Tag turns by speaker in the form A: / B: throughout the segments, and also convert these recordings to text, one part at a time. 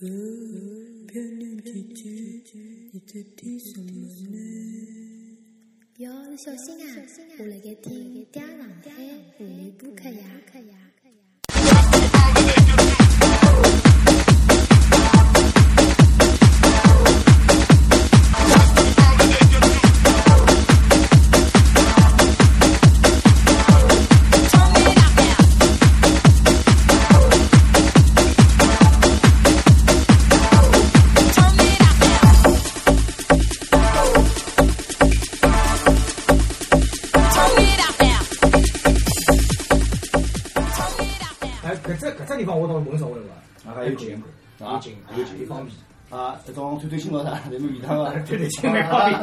A: 哦，漂亮姐姐，你在听什么呢？
B: 哟，小心啊！我来给听《嗲上海妇女播客呀。
C: 啊还有
D: 劲
C: 劲，
D: 有方面，
C: 啊，这种推推新老啥，那么味道啊，
D: 对对，劲蛮方面。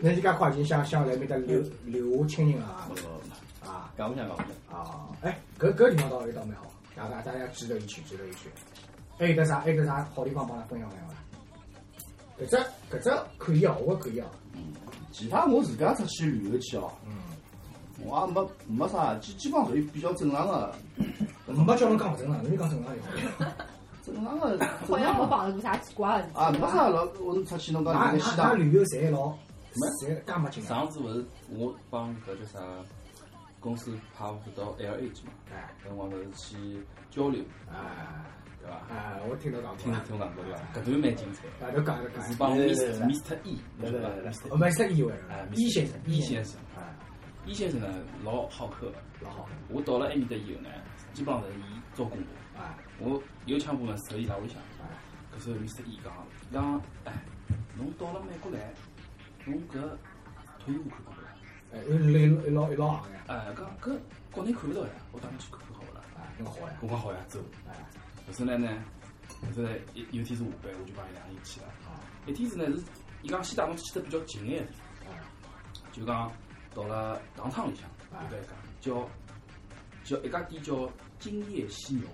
D: 那你家快进想想来面搭留留下亲人啊啊
C: 讲不想讲不想。
D: 啊！哎，搿搿地方倒一倒蛮好，大家大家值得一去，值得一去。还有得啥？还有得啥好地方帮㑚分享分享伐？搿只搿只可以哦，我可以哦。
C: 其他我自家出去旅游去哦，
D: 嗯，
C: 我也没没啥，基基本上属于比较正常的，
D: 没叫侬讲勿正常，侬就讲正常就好。
C: 正常的。
E: 好像没碰到过啥奇怪的。
C: 啊，没啥老，我出去侬讲
D: 㑚
C: 那个西藏，
D: 旅游侪老，没侪介没劲啊！
F: 上次勿是我帮搿叫啥公司派我到 L A 去嘛，
D: 哎
F: 搿辰光勿是去交流，
D: 哎
F: 对伐？
D: 哎，我听到讲过
F: 听听讲过对伐？搿段蛮精彩，
D: 啊，都讲都讲
F: 是。帮 Mr E，
C: 对对对对
F: ，Mr
D: 我们是意外
F: 哎
D: 的，易先生
F: ，，E 先生，
D: 哎，
F: 易先生呢老好客。的，
D: 老好，
F: 我到了埃面搭以后呢，基本上是伊照顾我，
D: 啊。
F: 我有枪部门手伊拉屋里向，
D: 哎，
F: 搿时候 Mr E 讲讲，哎，侬到了美国来，侬搿退伍看到勿啦？
D: 哎，有一一老一老行呀，
F: 哎，讲搿国内看勿到呀，我带侬去看看好勿啦？
D: 啊，那个好呀，
F: 我讲好呀，走。
D: 哎，
F: 搿时呢呢，搿时呢有有天是下班，我就帮伊两个人去了。
D: 啊，
F: 一天是呢是，伊讲先带侬去得比较近眼，
D: 啊，
F: 就讲到了糖厂里向，有得一家叫叫一家店叫金叶犀牛，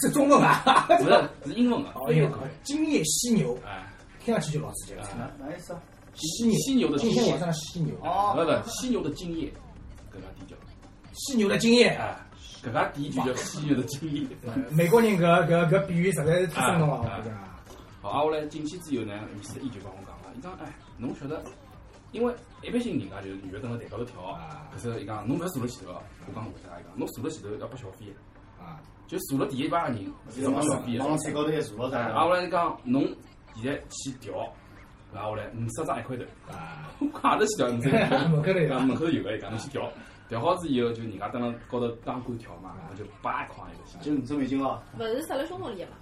D: 是中文啊，
F: 不是是英文的，
D: 哦，有金叶犀牛，
F: 哎，
D: 听上去就老刺激了。
C: 哪哪意思啊？
D: 犀牛，
F: 犀牛的金叶
D: 今天晚，上的犀牛，
C: 哦。
F: 不不，犀牛的金叶，搿家店叫，
D: 犀牛的经验。
F: 哎，搿家店就叫犀牛的金叶。
D: 呃 美国人搿搿搿比喻实在是太生动了，我
F: 啊
D: 觉得。
F: 好，啊，我来进去之后呢，米斯伊就帮我讲了，伊讲，哎，侬晓得，因为一般性人家就是女的蹲辣台高头跳，
D: 啊
F: 可是伊讲侬勿要坐辣前头哦，我讲为啥？伊讲侬坐辣前头要拨小费，
D: 啊，
F: 就坐辣第一排个人是要拨小费的。
C: 往菜高头还坐了
F: 哎，
C: 噻。
F: 啊，我来讲侬现在去调，然后来五十张一块头，
D: 啊，
F: 我讲哪头去调五十张？
D: 门口头
F: 门口头有个，伊讲侬去调，调好之以后就人家蹲辣高头当官调嘛，然后就八块一个星期。
C: 就五十美金哦，
E: 勿是塞辣胸口里个嘛？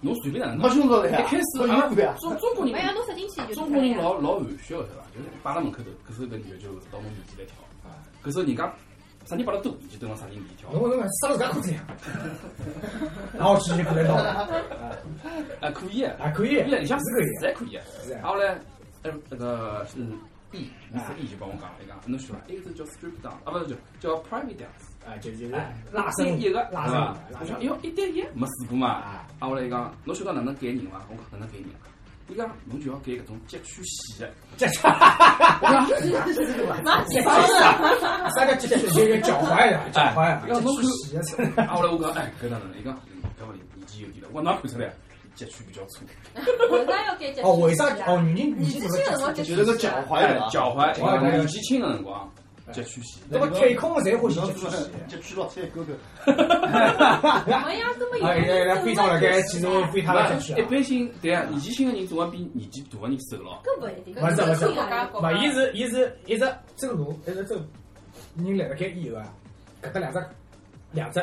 F: 侬随便哪能
C: 没胸罩的
F: 一
C: 呀，
F: 开始
C: 没衣服呀。
F: 中中国人
E: 没呀，侬塞进去就
F: 中国人
E: 可以了。
F: 老老含蓄个对伐？就是摆辣门口头，可是搿女的就到侬面前来跳，
D: 啊，
F: 搿时候人家啥人摆得多，就蹲辣啥人面前跳。
D: 侬侬塞了搿裤子呀？然后直接过来闹，
F: 哎，可以啊，
D: 啊，可以，
F: 可以啊，里向
D: 是可以
F: 实在可以啊。
D: 是啊
F: 然后嘞，呃，那个是 E，Mr E 就帮我讲了，伊讲侬晓得伐？一个是叫 strip down，啊，不是叫叫 private dance，
D: 啊，就就是
F: 哎，
D: 拉伸
F: 一个，
D: 拉伸？
F: 我想，哎哟，一对一没试过嘛。
D: 啊，
F: 啊，我来伊讲，侬晓得哪能减人伐？我讲哪能减人？伊讲侬就要减搿种截区线的。
D: 这
E: 哪几方
D: 啥啥叫这就就脚踝呀，脚踝啊，
F: 要侬看
D: 洗啊，
F: 啊，后来我讲，哎，搿哪能？伊讲，嗯搿勿灵，年纪有点了。我哪看出来？截区比较粗，
E: 为啥要改脚？
D: 哦，为啥？哦，女人
E: 年纪轻的辰光
D: 这
C: 就是个脚踝，
F: 脚踝年纪轻的辰光截区线。
D: 那么腿空的侪欢喜
C: 侬
D: 这出戏。
C: 就去老菜沟头，
E: 没呀，根本
D: 哎呀呀，非常辣盖其中非他
F: 一般性对啊，年纪轻的人总归比年纪大的人瘦咯。
E: 搿勿一定。
D: 不是不是
E: 搿
D: 勿，伊是伊是一直走路，一直走，人辣辣盖以后啊，搿搭两只两只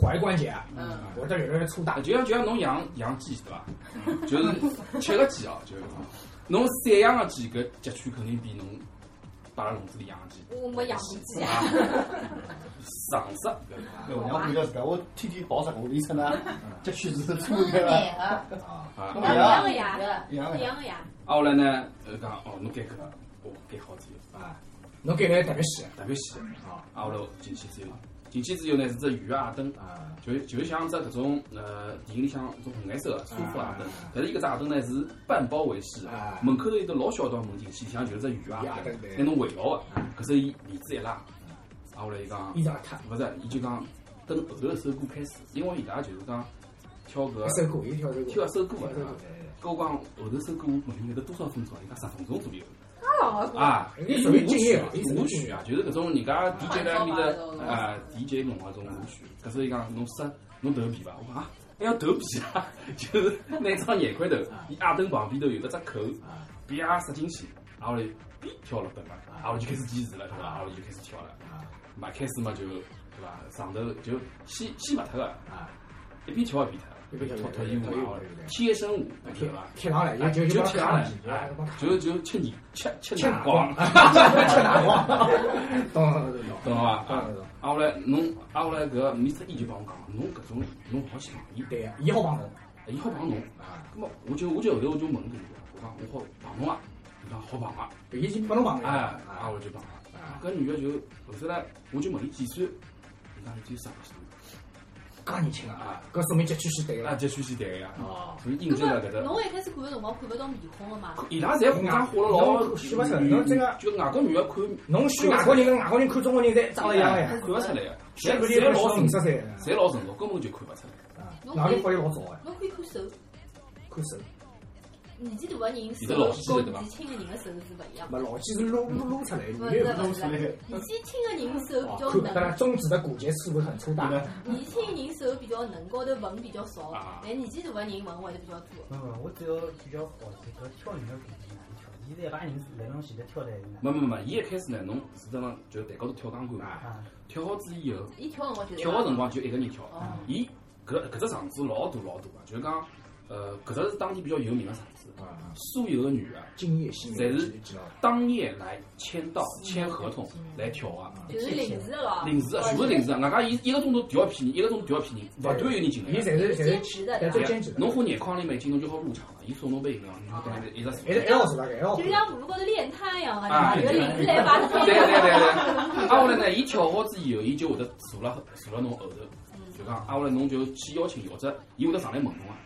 D: 踝关节啊，
E: 嗯，
D: 会得越来越粗大。
F: 就像就像侬养养鸡对伐？就是吃个鸡哦，就是侬散养个鸡，搿截区肯定比侬摆了笼子里养个鸡
E: 我没养过鸡啊。
F: 啊上色。
C: 搿我娘管教自噶，我天天跑十公里出呢，这确实是粗对伐？
F: 啊，
E: 一
C: 哎
E: 样个呀，
C: 一样的
E: 一样的呀。
F: 啊，后来呢，呃，讲哦，侬改搿个，哦，改好之后，
D: 啊，侬改了特别细
F: 特别细。
D: 啊
F: 啊，后来进去之后，进去之后呢是只鱼啊灯，
D: 啊
F: 就就像只搿种呃电影里向种红颜色的舒服啊灯
D: 啊，
F: 但是伊搿只鸭灯呢是半包围式门口头有得老小道门进去，像就是只鱼啊灯
D: 鸭灯对，
F: 拿侬围牢的。搿时候伊帘子一拉，啊，后来伊讲
D: 衣，裳脱
F: 勿是，伊就讲等后头一首歌开始，因为伊拉就是讲跳搿
D: 一首歌，伊跳首歌，
F: 跳一首歌
D: 跳一首歌
F: 啊。搿我讲后头首歌我问伊搿多少分钟啊？伊讲十分钟左右。
E: 啊，
F: 啊，
D: 伊属于敬业嘛
F: 舞曲舞曲啊，就是搿种人家 DJ 在埃面搭啊 DJ 弄个种舞曲。搿时候伊讲侬塞侬投币伐？我讲啊，还要投币啊，就是拿张廿块头，伊阿凳旁边头有个只口，啪塞进去，然后嘞，哔跳了本嘛，然后就开始计时了，对伐？然后就开始跳了。嘛开始嘛就对伐？上头就先先勿脱个，
D: 啊，
F: 一边跳一边
D: 一边跳
F: 脱脱衣服嘛贴身舞，
D: 贴
F: 伐？
D: 贴上来，
F: 啊
D: 就就
F: 就贴上来，就就吃你吃吃
D: 吃
F: 南瓜，
D: 吃哪光？懂懂懂懂
F: 懂了吧？啊
D: 懂懂懂，
F: 啊后来侬啊后来搿 Mr. E 就帮我讲，侬搿种侬好去帮伊，
D: 对呀，伊好帮侬
F: 伊好帮侬。
D: 啊，
F: 咁么我就我就后头我就问搿个，我讲我好帮侬啊，伊讲好帮啊，
D: 伊已经帮侬帮了，
F: 哎，啊我就帮啊。搿女个就后头来我就问伊几岁，伊讲伊只有十
D: 介年轻啊，搿说明节趋势对
F: 啊，
D: 了。
F: 这虚实对个呀，
D: 哦，
F: 所以印证了搿
E: 侬。一开始看个辰光看勿到面孔个嘛？
F: 伊拉侪化妆化了老，
D: 侬看勿出来侬这个
F: 就外国女个看
D: 侬选外国人跟外国人看中国人侪长得一样个呀，
F: 看勿出来个，
D: 侪搿里
F: 侪老成
D: 熟，
F: 侪老成熟，根本就看勿出来。
D: 啊，哪里发育老早个，
E: 侬可以看手，
D: 看手，
E: 年纪大个人手跟年纪轻个人个手是勿一样
D: 勿。老几是撸撸撸出来，
E: 勿
D: 女的
E: 是勿是，年纪轻个人手比较
D: 哦，看当然
E: 嫩，
D: 中指的骨节是不是很粗大？
E: 年轻人手比较嫩，高头纹比较少
F: 啊，
E: 但年纪大个人纹会得比较多。
G: 没没，我只要比较好奇，搿跳人个比例哪里跳？现在一排人来侬前头跳来
F: 没没没，伊一开始呢，侬是等上就台高头跳钢管嘛，
G: 啊，
F: 跳好之以后，
E: 伊跳个辰光就是
F: 跳个辰光就一个人跳
E: 哦，
F: 伊搿搿只场子老大老大个，就是讲，呃，搿只是当地比较有名个场子，
D: 啊，
F: 所有的女个
D: 敬业心
F: 侪是？当夜来签到、签合同来跳啊，
E: 就是临时的咯，
F: 临时的全部临时的，外加伊一个钟头调一批人，一个钟头调一批人，勿断有人进来。
D: 伊侪是侪
E: 兼
D: 是
E: 职的，
D: 兼职的，
F: 侬花廿块钿美金，侬就好入场了。伊送侬杯饮料，你就等于一直
D: 一直一直做大概，一直
E: 就
D: 做。
E: 像马路高头练摊一样个，
F: 啊
E: 对伐？有临时来把它
F: 对对对对。啊，后来呢，伊跳好之以后，伊就会得坐了坐了侬后头，就讲啊，后来侬就去邀请伊，或者伊会得上来问侬啊，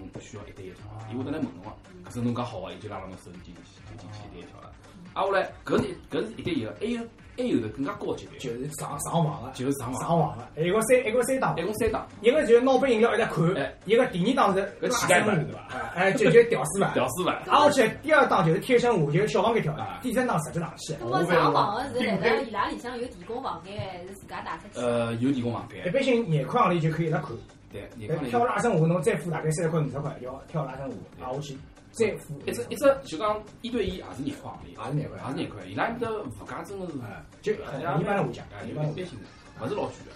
F: 侬需要一对一跳，伊会得来问侬啊。可是侬讲好啊，伊就拉牢侬手进去，就进去一对一跳了。啊，我来搿是搿是一对一个，还有还有的更加高级别，
D: 就是上上网个，
F: 就是上网，
D: 上网个，还有个三一个三档
F: 一，共三档，
D: 一个就是拿杯饮料一直看
F: 哎，
D: 一个第二档是
F: 搿乞丐版对伐？
D: 哎，就就屌丝版。
F: 屌丝版。
D: 挨下去第二档就是贴身舞，就是小房间跳的
F: 啊，
D: 第三档实际上去。
E: 那么上网个是辣辣伊拉里向有提供房间，还是自家带出去？
F: 呃，有提供房间，
D: 一般性廿块行钿就可以一直看。
F: 对，
D: 跳拉伸舞侬再付大概三十块五十块，要跳拉伸舞，挨下去再付
F: 一只一只就讲一对一也是廿块行钿，
D: 也是廿块
F: 也是廿块。伊拉面搭物价真的是，
D: 哎，就很一般的物价，
F: 哎，
D: 一般。
F: 一般性的，勿是老贵的。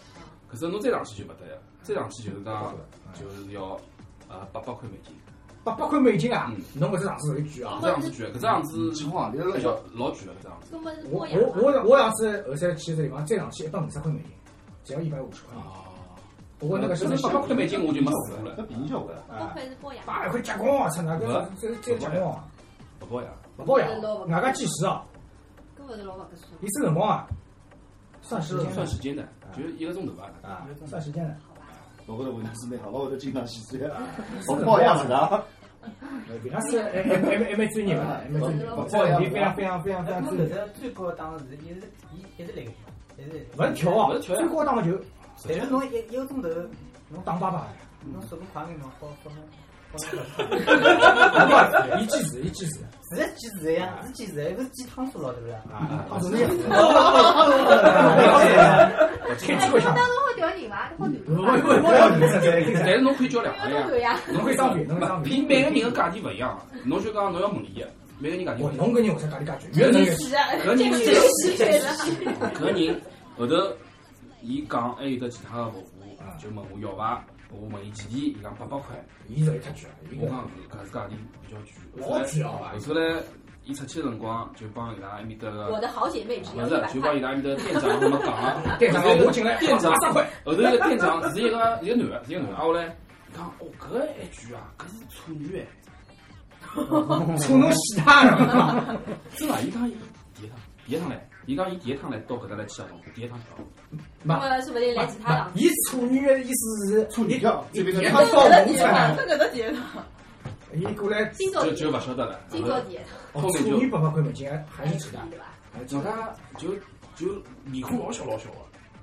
F: 可是侬再上去就勿得了，再上去就是讲就是要呃八百块美金，
D: 八百块美金啊
F: 嗯！
D: 侬搿只场子属于贵啊
F: 搿！样子贵，搿只样子
C: 情况你
F: 比较老贵了，搿样子。
E: 那么是
D: 我我我我上次后山去个地方，再上去一百五十块美金，只要一百五十块。
F: 哦，
D: 不过那个是
F: 八百块美金我就没试过
C: 搿
F: 了，
C: 便宜交关。
E: 多亏是剥牙。
D: 八百块结棍啊！操，那个这这结棍啊！
F: 不包养。
D: 不包养，外加计时啊，
E: 搿勿是老勿合算。
D: 你算辰光啊，算时间
F: 算时间的，就是一个钟头吧。
D: 啊，算时间的。
C: 我觉着问题是蛮好，我会得经常洗水，我包养是的。
D: 平常是还还还还蛮专业的，还蛮专业的，这问题非常非常非常非常
G: 那
D: 专业。
G: 最高档是一是一一直来个跳，一直
D: 勿是跳啊，最高档的就
G: 但是侬一一个钟头，侬
D: 打爸爸，
G: 侬速度快眼侬好好侬。
D: 伊计时，伊计时
G: 是在计时呀，是计时，又不是计汤数了，对不对？
D: 啊，他是那样。开机会上，
E: 当中好调人伐？好
D: 不不不要你这
F: 但是侬可以叫两个呀。
D: 侬可以商品，侬可以商
F: 不，
D: 品。
F: 凭每个人的价钿勿一样，侬就讲侬要问伊个，每个人价钿。
D: 侬跟人为 啥价钿介贵？越能越
F: 搿人
E: 这个是确实。
F: 搿人后头伊讲还有得其他个服务，就问我要伐？我问伊几钿，伊讲八百块。
D: 伊是一太贵了，伊
F: 我讲搿是价钿比较贵。
D: 老贵啊！
F: 后头来伊出去个辰光，就帮伊拉埃面搭个，
E: 我的好姐妹只要
F: 勿
E: 一百块
F: 是就帮伊。拉埃面搭店长他们讲啊，
D: 店长我进来
F: 店长
D: 八十块，
F: 后头一个店长是一个一个男的，是一个男的，啊后来伊讲哦搿还贵啊，搿是处女哎，
D: 处侬死他了！
F: 真的，伊讲伊第一趟，第一趟来，伊讲伊第一趟来到搿搭来去合同，第一趟跳，
E: 那么说不定来其他档。
D: 伊处女的意思是
C: 处女跳，这边
D: 伊
C: 的
D: 他到农村，
E: 这个都记得。
D: 伊过来
E: 今朝
F: 就就勿晓得了。
E: 今朝第一趟，
D: 哦，处女八百块美金还是值的，
E: 对吧？
D: 还是值的。
F: 人家就就面孔老小老小个，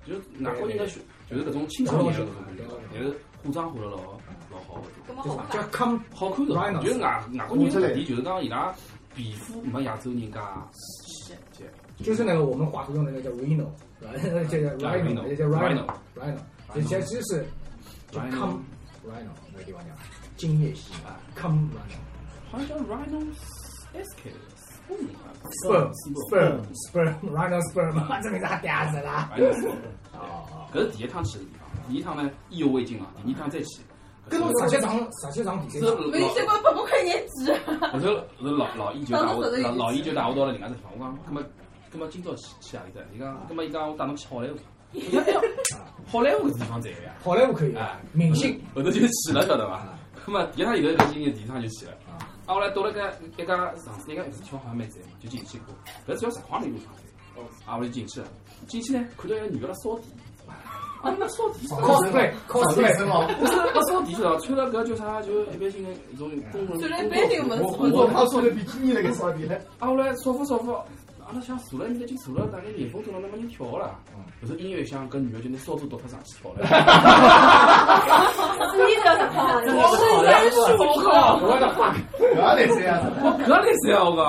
F: 就外国人的就是搿种青少年的搿种感觉，但是化妆化了老老好的，
E: 搿么好
D: 叫叫
E: 看。
F: 好看的。
D: Rhino
F: 就是外外国人的特点，就是讲伊拉皮肤没亚洲人家细节，
D: 就是那个我们华图用的那个叫吧？这个 Rhino，这叫 Rhino，Rhino，这其实是叫
F: Rhino
D: come Rhino 那个地方叫金叶蜥啊，come Rhino。
F: 好像叫 Rhino SK
D: sperm sperm sperm rhino sperm，这名字还嗲死了。
F: Rhino sperm。
D: 哦哦，
F: 搿是第一趟去的地方，第一趟呢意犹未尽啊，第二趟再去。
D: 跟侬实际上实际上第
F: 是
D: 三趟，
E: 没结果不不看颜值，
F: 后头后头老老易就带我老老易就带我到了另外只地方，我讲，葛么葛么今朝去去阿里搭？伊讲，葛么伊讲我带侬去好莱坞。好莱坞搿地方在个呀。
D: 好莱坞可以啊，明星
F: 后头就去了，晓得伐？葛么第一趟有头搿经验，第二趟就去了。啊，后来到了个一家上次，一家地方好像蛮窄嘛，就进去过。搿只要实况里路上哦。啊，我就进去了。进去呢，看到一个女的辣扫地。啊，那扫地。
D: cosplay
C: 上
D: cosplay
C: 身哦，
F: 不是，那扫地去了，穿了搿叫啥？就一般性个一种工人。
E: 虽然班里我们
C: 我我他说的比基尼那个扫地呢，
F: 啊，后来扫扶扫扶，阿拉想坐了，面搭就坐了，大概廿分钟了，那么人跳了。后头音乐响，搿女的就拿扫帚夺脱上去跳了。
E: 你这是好，
G: 真的是好莱坞啊！
F: 我靠！
D: 我的妈！
C: 不要得这样子。
F: 我搿来塞啊！我讲，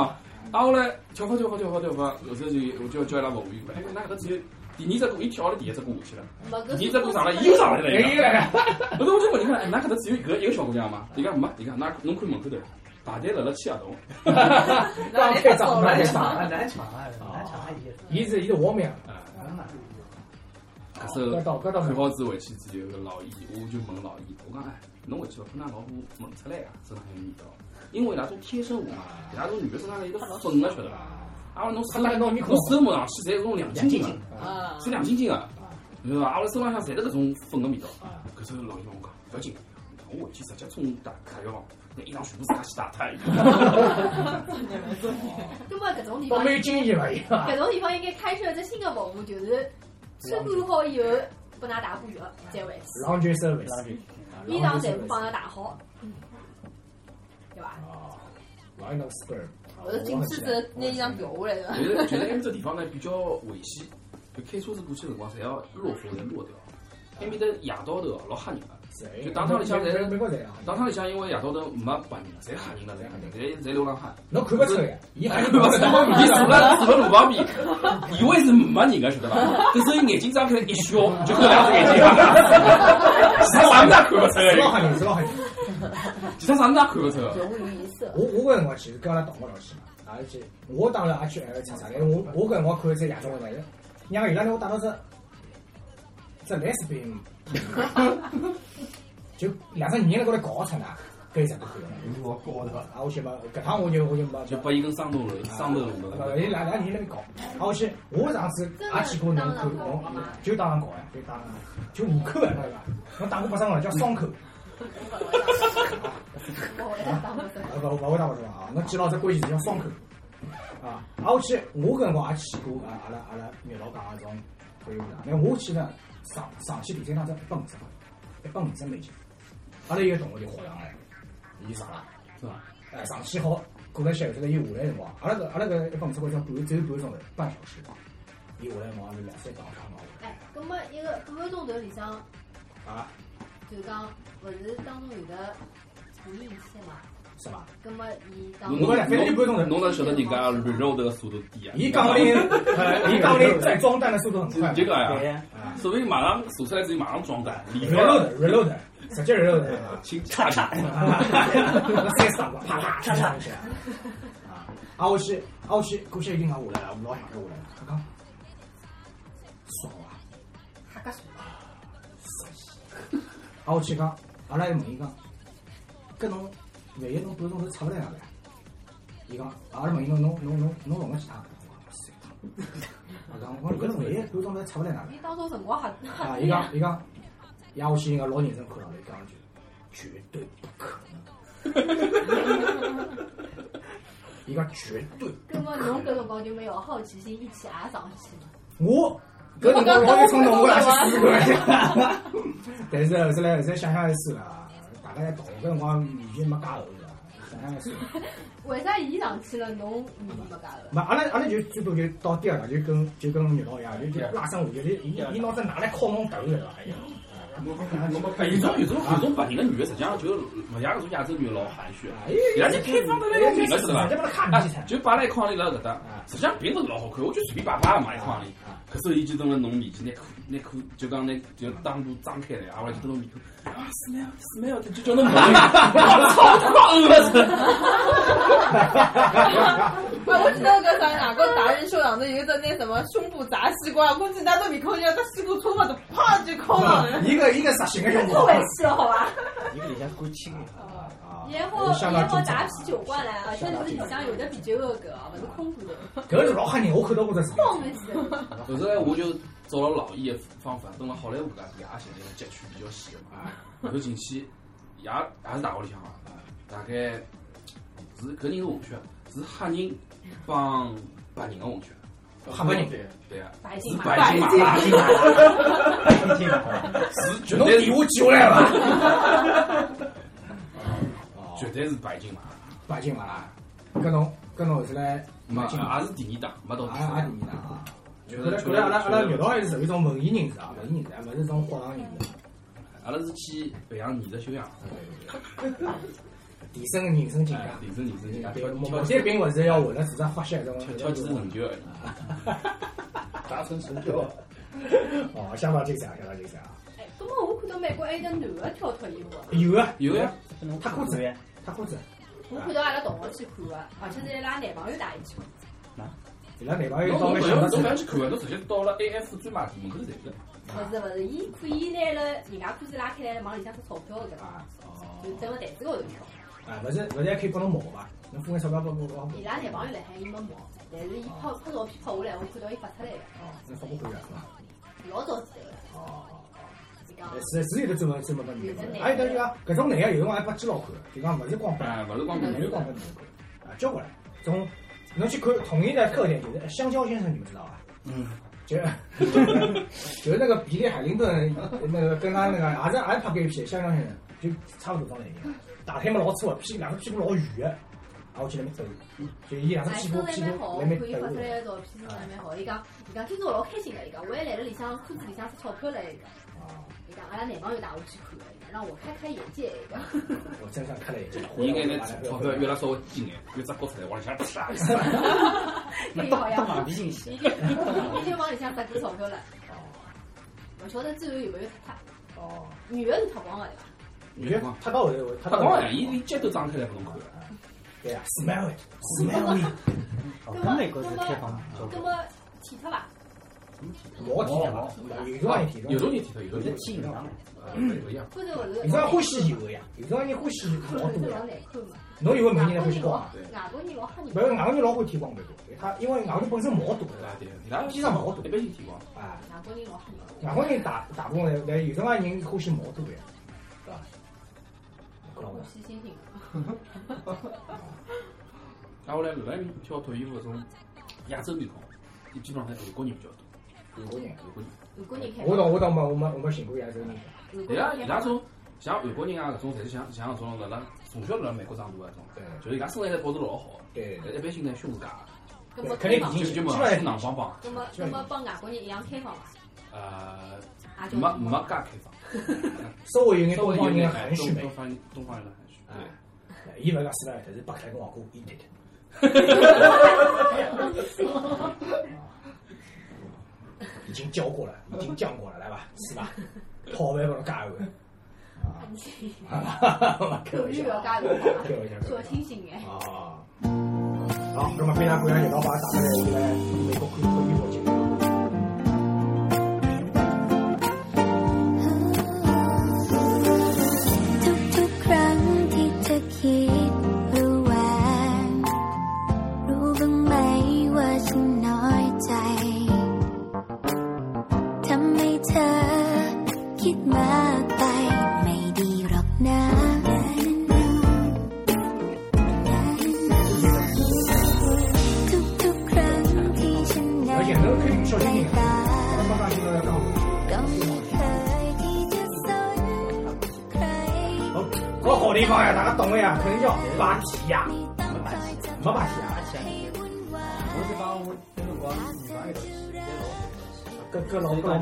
F: 啊后来跳好跳好跳好跳法，后头就我就叫伊拉服务员过来，哎，那搿只有第二只歌，伊跳了第一只歌下去了，第二只歌上来，伊又上来了一个。
D: 没了，
F: 后头我就问伊看，哎，那搿搭只有搿一个小姑娘吗？伊讲没，伊讲那侬看门口头排队辣辣签合同。
D: 刚开张，刚开
G: 难抢
D: 张，
G: 啊，难抢啊，难抢啊！
D: 伊是伊是我们呀，
F: 搿时候
D: 搿倒搿倒
F: 看好子回去之后，老易我就问老易，我讲哎，侬回去勿看㑚老婆闻出来啊，身上有味道，因为伊拉种天生味嘛，伊拉种女的身上有一个粉的，晓得伐？啊，侬手
D: 他拿侬
F: 侬手摸上去侪是种亮晶晶的，
E: 啊，
F: 是亮晶晶的，对伐？阿拉身浪向侪是搿种粉的味道。搿时候老易帮我讲，勿要紧，我回去直接冲打开房，那衣裳全部自家洗打脱。
E: 那么搿种地方，
D: 倒没有经验
E: 搿种地方应该开设只新的服务，就是穿过好以后拨㑚打过浴再回去
D: ，laundry service，
E: 衣裳全部帮㑚打好，对伐？
D: 啊，rhino sperm，
E: 后头进去之后拿衣裳掉下来的。
F: 就是就是埃面只地方呢比较危险，就开车子过去辰光，侪要落火才落掉。埃面搭夜到头老吓人个，就当趟里向侪
D: 美国人啊，
F: 当趟里向因为夜到头没白人了，侪吓人了，侪吓人，侪侪流浪汉。
D: 侬看不出来，伊还
F: 看不出来，伊坐了坐了路旁边，以为是没人个，晓得伐？搿时候眼睛张开一笑，就搿两只眼睛，其他啥物事也看不出来，
D: 吓人，是老吓人。
F: 其他啥物事也看不出。
E: 人无颜色，
D: 我我搿辰光其实跟阿拉同学老去嘛，也去，我当然也去哎擦擦的，我我搿辰光看只亚洲的来，让伊拉拿我带到只只 lesbian，就两只女人辣高头搞出来，搿啥都看了。
C: 我搞的。
D: 啊，我去嘛，搿趟我就我就没
F: 就拨伊根双头龙，双头龙
D: 呃，伊两两年那边搞，啊，我去，我上次也去过侬口，侬就当场搞呀，就当场就五口啊，对伐？侬打过八张了叫双口，
E: 我会得打不生。
D: 呃，勿勿会打八张啊，侬记牢只关键词叫双口，啊，啊，我去，我搿辰光也去过啊，阿拉阿拉岳老讲个种旅游那我去呢上上去第三趟只一百五十块，一百五十美金，阿拉一个同学就豁上来，伊上了。
F: 是伐？
D: 哎，上去好，过了歇，后头伊下来辰光，阿拉搿阿拉搿一百五十块叫半只有半个钟头，半小时。伊下来辰光就两三打卡嘛。
E: 哎，葛么一个半个钟头里向，
D: 啊，
E: 就讲勿是当中有的无印线嘛？
D: 是伐？
E: 葛么伊当
F: 侬
D: 我反正就半钟头
F: 侬能晓得人家驴肉头个速度低啊？
D: 伊讲哩，呃，伊讲哩在装弹的速度很快。
F: 就搿呀，所以马上射出来之后马上装弹，里头
D: ，reload reload，直接 reload。
F: 请叉叉。
D: 三十打过，啪啪啪啪啊！啊，我去，啊我去，过去已经拿下来了，我老想着下来了。爽啊！
E: 哈个爽，
D: 啊，我去讲，阿拉还问伊讲，搿侬万一侬半个钟头出勿来哪能？伊讲，阿拉问伊侬侬侬侬侬弄了几趟？我讲三趟。我讲，我讲搿侬万一半个钟头出勿来哪能？
E: 伊当初辰光还
D: 啊，伊讲伊讲，压下去应该老认真看牢了，伊讲一句，绝对不可能。伊讲绝对，
E: 葛么侬搿辰光就没有好奇心，一起也上去嘛？
D: 我搿辰光老有冲动，我也去试过。但是后头来后头想想也是啦，大家在懂，搿辰光年纪没介厚是吧？想想还是。
E: 为啥伊上去了，侬年纪没介
D: 没，阿拉阿拉就最多就到第二趟，就跟就跟热闹一样，就就拉伸下去，就伊伊伊拿只拿来敲侬头是吧？哎呀，
F: 哎，有种有种有种白人的女的，实际上就勿像搿种亚洲女的老含蓄，
D: 哎
F: 伊拉就开放的那种女的是伐
D: 人？家把他看
F: 啊
D: 不起才，
F: 就摆辣一筐里辣搿搭，实际上并勿是老好看，我就随便摆摆嘛一筐里。可是伊就蹲辣侬面前，拿裤拿裤就讲拿就裆部张开来，啊，后来就蹲侬面前，啊，smell smell，就叫侬闻，超狂恶心。
H: 我记得搿啥哪个达人秀养的有一个那什么胸部砸西瓜，估计拿到面孔里，搿西瓜戳嘛就啪就敲上了。
D: 一个一个实心的胸部
E: 太，委屈了，好吧？
C: 一个里向是管轻
E: 然后然后打啤酒罐来，而且是里向有的啤酒的搿，勿是空罐头，
D: 搿是老吓人，我看到过这视频。
E: 光没记得。
F: 后头呢，我就照了老易的方法，蹲辣好莱坞搿地下现在街区比较细的嘛，后头进去也也是大学里向啊，大概是搿人是混血，是黑人帮白人的混血，
D: 黑白人
F: 对啊，
E: 白金马，
F: 是白金马，
D: 白金
F: 是绝
D: 侬
F: 对是
D: 底我记下来伐？
F: 绝对是白金马，
D: 白金马啦，搿侬搿侬后头来
F: 没
D: 白金，
F: 也是第二档，没到第
D: 也也
F: 三档。
D: 第二档啊。就是来看来阿拉阿拉肉道还是属于一种文艺人士啊，文艺人士，勿是种荒唐人士。
F: 阿拉是去培养艺术修养，
D: 提升人生境
F: 哎，
D: 界。
F: 提升提升人家
D: 对，
F: 挑
D: 目的并勿是要为了自身发泄这种
F: 挑挑几成就而已。
C: 达成成就。
D: 哦，相当精彩，相当精彩啊！
E: 哎，搿么我看到美国还有个男的跳脱衣服，
D: 有啊，
F: 有呀，
D: 他裤子，脱裤子，
E: 我看到阿拉同学去看个，而且是伊拉男朋友带伊去看。
D: 伊拉男朋友到了想到
F: 不要侬不要去看，侬直接到了 AF 专卖店门口就对了。
E: 勿是勿是，伊可以拿了人家裤子拉开来往里向塞钞票个搿种，
D: 啊，
E: 就
D: 哦，
E: 整个台子高头跳。
D: 啊，勿是勿是还可以帮侬摸伐？侬付眼钞票拨拨拨，
E: 伊拉男朋友辣海，伊没摸，但是伊拍拍照片拍下来，我看到伊发出来了，
D: 哦，那发拨看是伐？
E: 老早记得了。
D: 哦是是有的专门专门拨女的，还有等于讲搿种男个有辰光还拨基佬看，就讲勿是光拨，
F: 哎，勿是光
D: 勿是光拨女的看，啊，交过来。从侬去看统一的特点就是香蕉先生，你们知道吧？
F: 嗯，
D: 就 就是那个比利海灵顿那个跟他那个也是也是拍过一批香蕉先生，就差不多种类型，大腿嘛老粗的，屁两个屁股老圆的，啊，我去那边抖，就伊两只
E: 哎，
D: 屁
E: 身材
D: 股屁股
E: 蛮好，我
D: 那边抖
E: 看伊发出来的照片，身材蛮好。伊讲，伊讲今朝老开心的，伊讲我还来了里向裤子里向出钞票了，伊讲，
D: 啊，
E: 伊讲阿拉男朋友带我去看的，让我开开眼界，伊讲。
D: 我真上看了一眼，
F: 界应该拿钞票越来稍微近眼，越只高出来往里向啪 一塞。
E: 可以好呀，
G: 马屁信息
E: 已经已经往里向塞过钞票了。勿晓得最后有没有脱脱？
D: 哦，
E: 女的是脱光了对伐？
D: 你觉得他到后头，他到
F: 他光呀，伊连脚都张开来拨侬看。
D: 对呀，smell it，smell it，
G: 哦，跟美国是开放交
E: 那么剃脱伐？
D: 我体验了，有种人体
F: 有种人剃脱，有种
G: 有的
F: 人
G: 剃一样，
F: 呃不一样。
D: 有种人欢喜油的呀，有种人欢喜毛
E: 老
D: 多。侬以为美人欢喜光啊？
E: 外国人老吓人
D: 不。是外国人老欢喜剃光的多，他因为外国人本身毛多
F: 啊，
D: 的，
F: 对，伊拉
D: 披上毛多
F: 一般性剃光。
D: 啊，
E: 外国人老吓人。
D: 外国人大大部分来来有种介人欢喜毛多的，是吧？
E: 我细心心。
F: 啊，后来后来挑脱衣服搿种亚洲面孔，伊基本上是韩国人比较多。
D: 韩国人，
F: 韩国人。
E: 韩国人开。
D: 我倒我倒没我没我没寻过亚洲人，
F: 对啊，伊拉种像韩国人啊，搿种侪是像像搿种辣辣从小辣辣美国长大搿种，
D: 对
F: 就是伊拉身材保持老好。
D: 对
F: 一般性呢胸是假的，
E: 那么
D: 肯定
E: 开放
D: 比进去，
F: 就就嘛
D: 基本上
F: 胸囊邦邦。
E: 那么那么帮外国人一样开放伐？
F: 呃，没没介开放，
D: 稍微有眼
F: 稍微有
D: 东方人
F: 点哎东
D: 的含蓄美
F: 东。方东方人的含蓄。对。
D: 哎伊勿是讲斯拉，但是白开跟黄瓜一点点。已经教过了，已经讲过了，来吧，是吧？泡饭帮侬加油。啊，开
E: 口
D: 玩笑
E: 语要加入
D: 开玩笑，开玩笑
E: 说清醒哎。
D: 啊。好，那么非常感谢叶老板打开来来美国看脱衣服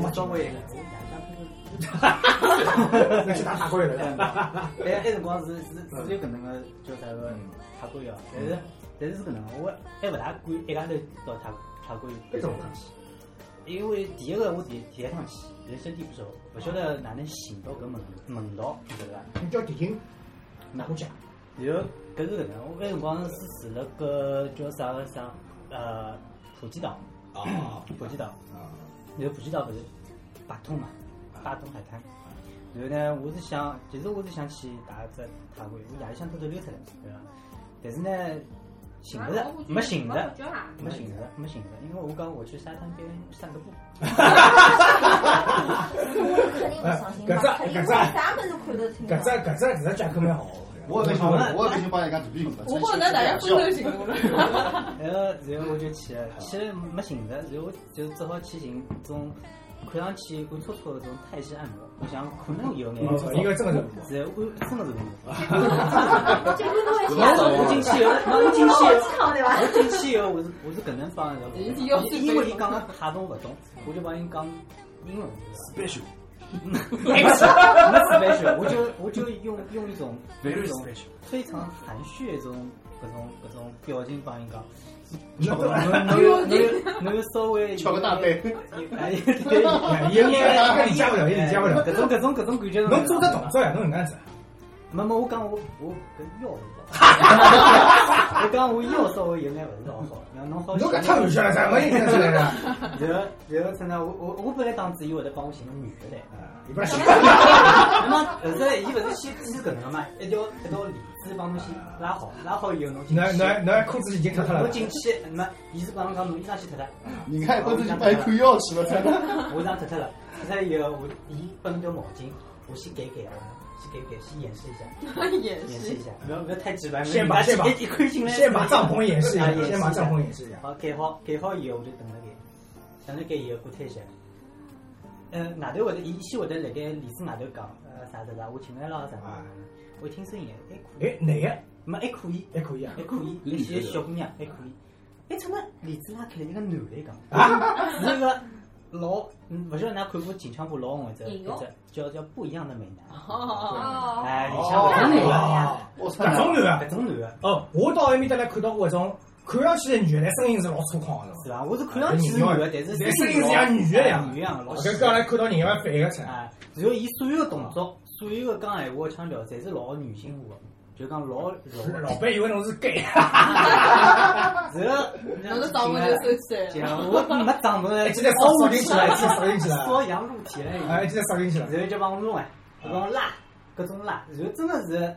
G: 那个光女朋友去，也老
D: 跟跟老跟老妈
G: 稍微
D: 那去打塔龟了。
G: 哎，那辰光是是是有搿能个叫啥个塔龟哦，但是但是是搿能个，我还勿大敢一家头到塔塔龟
D: 为什么去？
G: 因为第一个我第第一趟去，人生地不熟，勿晓得哪能寻到搿门门道，晓得伐？
D: 你叫地形哪个讲？
G: 然后搿是搿能，我那辰光是住辣个叫啥个啥呃普吉岛，
D: 啊
G: 普吉岛，
D: 啊
G: 然后普吉岛勿是八通嘛，八通海滩。然后呢，我是想，其实我是想去打只塔龟，我夜里向偷偷溜出来，对伐？但是呢，寻勿着，没寻着，没寻着，没寻着，因为我讲我去沙滩边散个步。
B: 肯定不相信，
D: 搿只搿只
B: 啥么子看得清？
D: 搿只搿只搿只借口蛮好。
C: 我也没想问，我也没想帮人家肚皮用的。
H: 我觉着大家分头行动了。
G: 然后，然后我就去了，去了没寻着，然后我就只好去寻种看上去暗搓搓的这种泰式按摩，我想可能有眼。
D: 应该真的是。
G: 然后我真的是
B: 这 个东西
G: 我进去以后，我进去？我进去以后，我是我是搿能帮的，因为伊讲个哈懂勿懂，我就帮伊讲英文。
F: special，
G: 没事没事没事我就我就用用一种非常含蓄的这种各种各种表情帮伊讲。
D: 那
G: 侬侬有侬有稍微
C: 敲个大背，
G: 哎，对，
D: 应该应该理解不了，也理解不了。
G: 搿种搿种搿种感觉，
D: 侬做只动作呀，侬能样子？
G: 没没，我讲我 我搿腰我讲我腰稍微有眼勿是老好，让侬好。
D: 侬搿太玩笑了，怎么应来的？
G: 然后然后真的，我我我本来当主伊会得帮我寻个女的来。
D: 你不是
G: 那么后头伊勿是先先搿能个嘛，一条一条链子帮侬先拉好，拉好以后侬进去。
D: 侬侬侬裤子已经脱脱了
G: 我。进去，那么伊是帮侬讲侬衣裳先脱脱。
C: 你看我自己帮你看腰去了，真的。
G: 我衣裳脱脱了，脱脱以后我伊拨侬条毛巾，我先盖盖啊，先盖盖，先演示一下，
H: 演示
G: 一下，不要不要太直白，
D: 先把先把
G: 一一看进来，
D: 先把帐篷演示一下先把帐篷演示一下。
G: 好，盖好，盖好以后我就等了盖，等了盖以后过脱一下。呃，外头会得，伊先会得辣盖帘子外头讲，呃，啥啥啥，我进来了啥啥。我听声音还可以，
D: 哎，男的
G: 没还可以，
D: 还可以啊
G: 还。可以，有些小姑娘还可以。哎，怎么帘子拉开了，一个男的讲，
D: 啊，
G: 是一个老，嗯，勿晓得㑚看过近腔部老红一只
E: 引用
G: 一只叫叫不一样的美男。
E: 哦，
G: 哎，里向搿种男的，
D: 种男的
G: 搿种男的，
D: 哦，我到埃面搭来看到过一种看上去的女的，声音是老粗犷的，
G: 是吧？我是看上去是女的，但是
D: 但声音是像女的一样
G: 女一样，老
D: 搿刚才看到人要反个出来。
G: 啊，然后伊所有的动作，所有的讲闲话的腔调，侪是老女性化的，就讲老柔。
D: 老 板以为侬是 gay，
G: 然后
H: 侬的掌门就收起来。
G: 我没长门，
D: 哎，记得扫扫进去了，记得扫进去了，
G: 缩阳入体了。
D: 哎，记得扫进去了。
G: 然后就帮我弄哎，就帮我拉，各种拉，然后真的是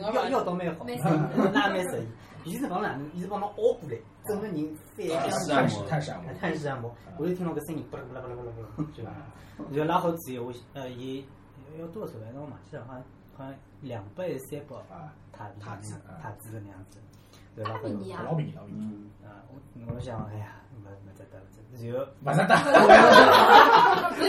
G: 腰腰倒蛮好，
E: 蛮
G: 拉蛮适意。伊是帮哪能？伊是帮侬凹过来，整个人翻
F: 是
D: 太
G: 向
D: 是太闪我。
G: 泰式按摩，我就听到个声音，巴拉巴拉巴拉巴拉巴拉，就然后拉好之后，我呃，伊要多少万？我忘记了，好像好像两倍三百
D: 啊，
G: 塔币
D: 塔子啊
G: 塔子的那样子，对吧？
E: 便宜啊
D: 老便宜老便宜，
C: 嗯，
G: 啊，我我想，哎呀，没没得得了，然后
D: 勿值得。